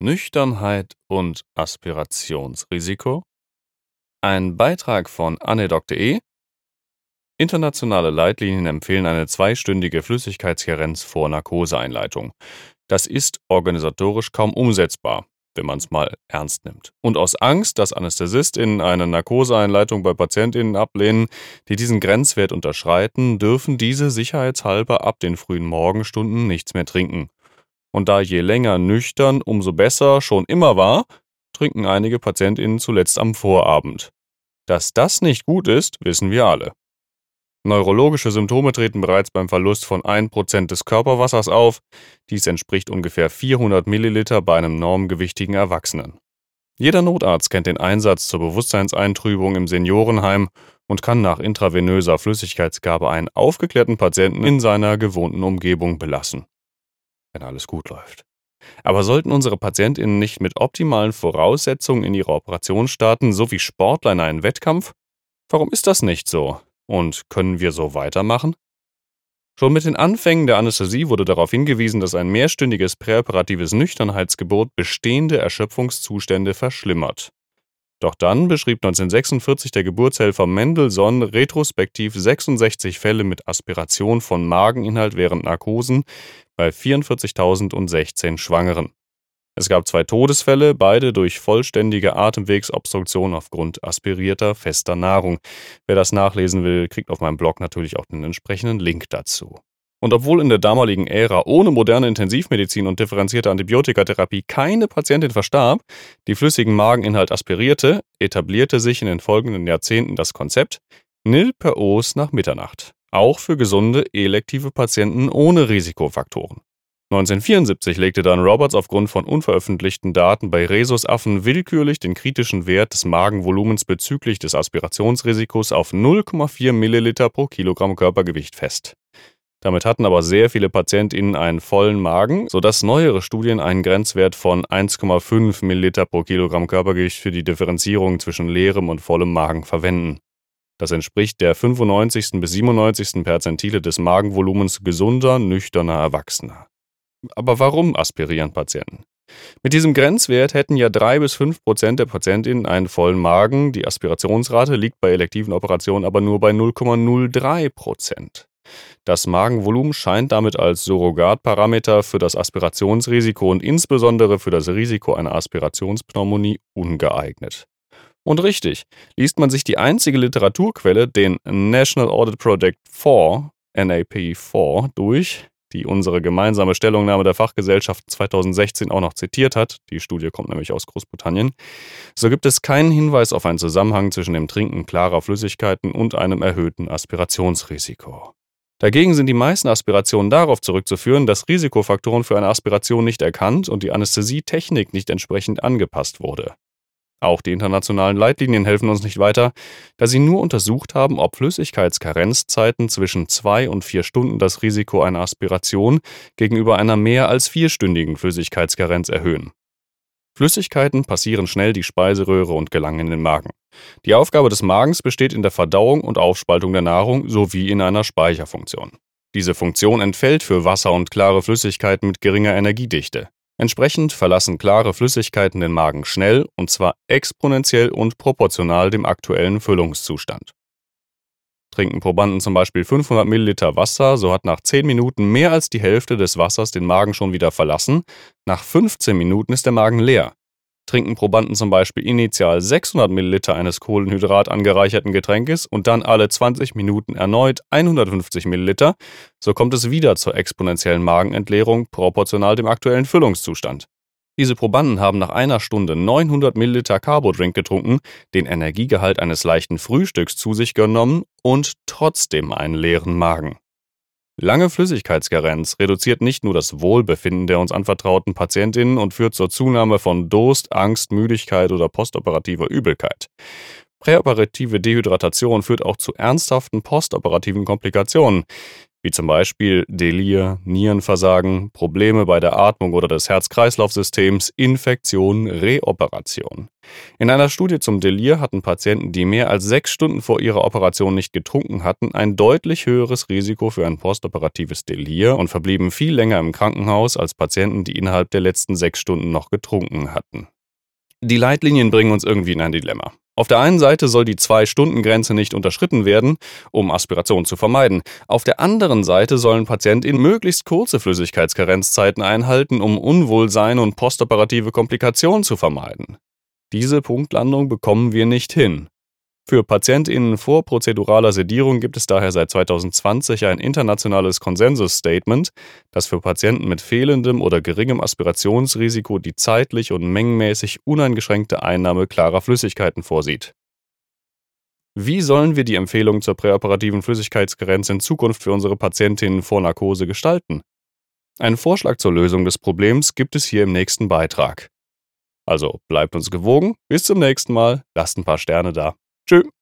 Nüchternheit und Aspirationsrisiko. Ein Beitrag von anedok.de. Internationale Leitlinien empfehlen eine zweistündige Flüssigkeitskarenz vor Narkoseeinleitung. Das ist organisatorisch kaum umsetzbar, wenn man es mal ernst nimmt. Und aus Angst, dass AnästhesistInnen eine Narkoseeinleitung bei PatientInnen ablehnen, die diesen Grenzwert unterschreiten, dürfen diese sicherheitshalber ab den frühen Morgenstunden nichts mehr trinken. Und da je länger nüchtern, umso besser schon immer war, trinken einige PatientInnen zuletzt am Vorabend. Dass das nicht gut ist, wissen wir alle. Neurologische Symptome treten bereits beim Verlust von 1% des Körperwassers auf. Dies entspricht ungefähr 400 Milliliter bei einem normgewichtigen Erwachsenen. Jeder Notarzt kennt den Einsatz zur Bewusstseinseintrübung im Seniorenheim und kann nach intravenöser Flüssigkeitsgabe einen aufgeklärten Patienten in seiner gewohnten Umgebung belassen wenn alles gut läuft. Aber sollten unsere PatientInnen nicht mit optimalen Voraussetzungen in ihre Operation starten, so wie Sportler in einen Wettkampf? Warum ist das nicht so? Und können wir so weitermachen? Schon mit den Anfängen der Anästhesie wurde darauf hingewiesen, dass ein mehrstündiges präoperatives Nüchternheitsgebot bestehende Erschöpfungszustände verschlimmert. Doch dann beschrieb 1946 der Geburtshelfer Mendelssohn retrospektiv 66 Fälle mit Aspiration von Mageninhalt während Narkosen bei 44.016 Schwangeren. Es gab zwei Todesfälle, beide durch vollständige Atemwegsobstruktion aufgrund aspirierter fester Nahrung. Wer das nachlesen will, kriegt auf meinem Blog natürlich auch den entsprechenden Link dazu. Und obwohl in der damaligen Ära ohne moderne Intensivmedizin und differenzierte Antibiotikatherapie keine Patientin verstarb, die flüssigen Mageninhalt aspirierte, etablierte sich in den folgenden Jahrzehnten das Konzept Nil per Os nach Mitternacht, auch für gesunde elektive Patienten ohne Risikofaktoren. 1974 legte dann Roberts aufgrund von unveröffentlichten Daten bei Rhesusaffen willkürlich den kritischen Wert des Magenvolumens bezüglich des Aspirationsrisikos auf 0,4 Milliliter pro Kilogramm Körpergewicht fest. Damit hatten aber sehr viele PatientInnen einen vollen Magen, sodass neuere Studien einen Grenzwert von 1,5 ml pro Kilogramm Körpergewicht für die Differenzierung zwischen leerem und vollem Magen verwenden. Das entspricht der 95. bis 97. Perzentile des Magenvolumens gesunder, nüchterner Erwachsener. Aber warum aspirieren Patienten? Mit diesem Grenzwert hätten ja 3 bis 5 Prozent der PatientInnen einen vollen Magen, die Aspirationsrate liegt bei elektiven Operationen aber nur bei 0,03 Prozent. Das Magenvolumen scheint damit als Surrogatparameter für das Aspirationsrisiko und insbesondere für das Risiko einer Aspirationspneumonie ungeeignet. Und richtig, liest man sich die einzige Literaturquelle, den National Audit Project 4, NAP4, durch, die unsere gemeinsame Stellungnahme der Fachgesellschaft 2016 auch noch zitiert hat, die Studie kommt nämlich aus Großbritannien, so gibt es keinen Hinweis auf einen Zusammenhang zwischen dem Trinken klarer Flüssigkeiten und einem erhöhten Aspirationsrisiko. Dagegen sind die meisten Aspirationen darauf zurückzuführen, dass Risikofaktoren für eine Aspiration nicht erkannt und die Anästhesietechnik nicht entsprechend angepasst wurde. Auch die internationalen Leitlinien helfen uns nicht weiter, da sie nur untersucht haben, ob Flüssigkeitskarenzzeiten zwischen zwei und vier Stunden das Risiko einer Aspiration gegenüber einer mehr als vierstündigen Flüssigkeitskarenz erhöhen. Flüssigkeiten passieren schnell die Speiseröhre und gelangen in den Magen. Die Aufgabe des Magens besteht in der Verdauung und Aufspaltung der Nahrung sowie in einer Speicherfunktion. Diese Funktion entfällt für Wasser und klare Flüssigkeiten mit geringer Energiedichte. Entsprechend verlassen klare Flüssigkeiten den Magen schnell und zwar exponentiell und proportional dem aktuellen Füllungszustand. Trinken Probanden zum Beispiel 500 Milliliter Wasser, so hat nach 10 Minuten mehr als die Hälfte des Wassers den Magen schon wieder verlassen. Nach 15 Minuten ist der Magen leer. Trinken Probanden zum Beispiel initial 600 Milliliter eines Kohlenhydrat angereicherten Getränkes und dann alle 20 Minuten erneut 150 Milliliter, so kommt es wieder zur exponentiellen Magenentleerung proportional dem aktuellen Füllungszustand. Diese Probanden haben nach einer Stunde 900 Milliliter Carbodrink getrunken, den Energiegehalt eines leichten Frühstücks zu sich genommen und trotzdem einen leeren Magen. Lange Flüssigkeitskarenz reduziert nicht nur das Wohlbefinden der uns anvertrauten Patientinnen und führt zur Zunahme von Durst, Angst, Müdigkeit oder postoperativer Übelkeit. Präoperative Dehydratation führt auch zu ernsthaften postoperativen Komplikationen. Wie zum Beispiel Delir, Nierenversagen, Probleme bei der Atmung oder des Herz-Kreislauf-Systems, Infektion, Reoperation. In einer Studie zum Delir hatten Patienten, die mehr als sechs Stunden vor ihrer Operation nicht getrunken hatten, ein deutlich höheres Risiko für ein postoperatives Delir und verblieben viel länger im Krankenhaus als Patienten, die innerhalb der letzten sechs Stunden noch getrunken hatten. Die Leitlinien bringen uns irgendwie in ein Dilemma. Auf der einen Seite soll die Zwei-Stunden-Grenze nicht unterschritten werden, um Aspiration zu vermeiden. Auf der anderen Seite sollen PatientInnen möglichst kurze Flüssigkeitskarenzzeiten einhalten, um Unwohlsein und postoperative Komplikationen zu vermeiden. Diese Punktlandung bekommen wir nicht hin. Für PatientInnen vor prozeduraler Sedierung gibt es daher seit 2020 ein internationales Konsensus-Statement, das für Patienten mit fehlendem oder geringem Aspirationsrisiko die zeitlich und mengenmäßig uneingeschränkte Einnahme klarer Flüssigkeiten vorsieht. Wie sollen wir die Empfehlung zur präoperativen Flüssigkeitsgrenze in Zukunft für unsere Patientinnen vor Narkose gestalten? Einen Vorschlag zur Lösung des Problems gibt es hier im nächsten Beitrag. Also bleibt uns gewogen, bis zum nächsten Mal, lasst ein paar Sterne da. Tschüss.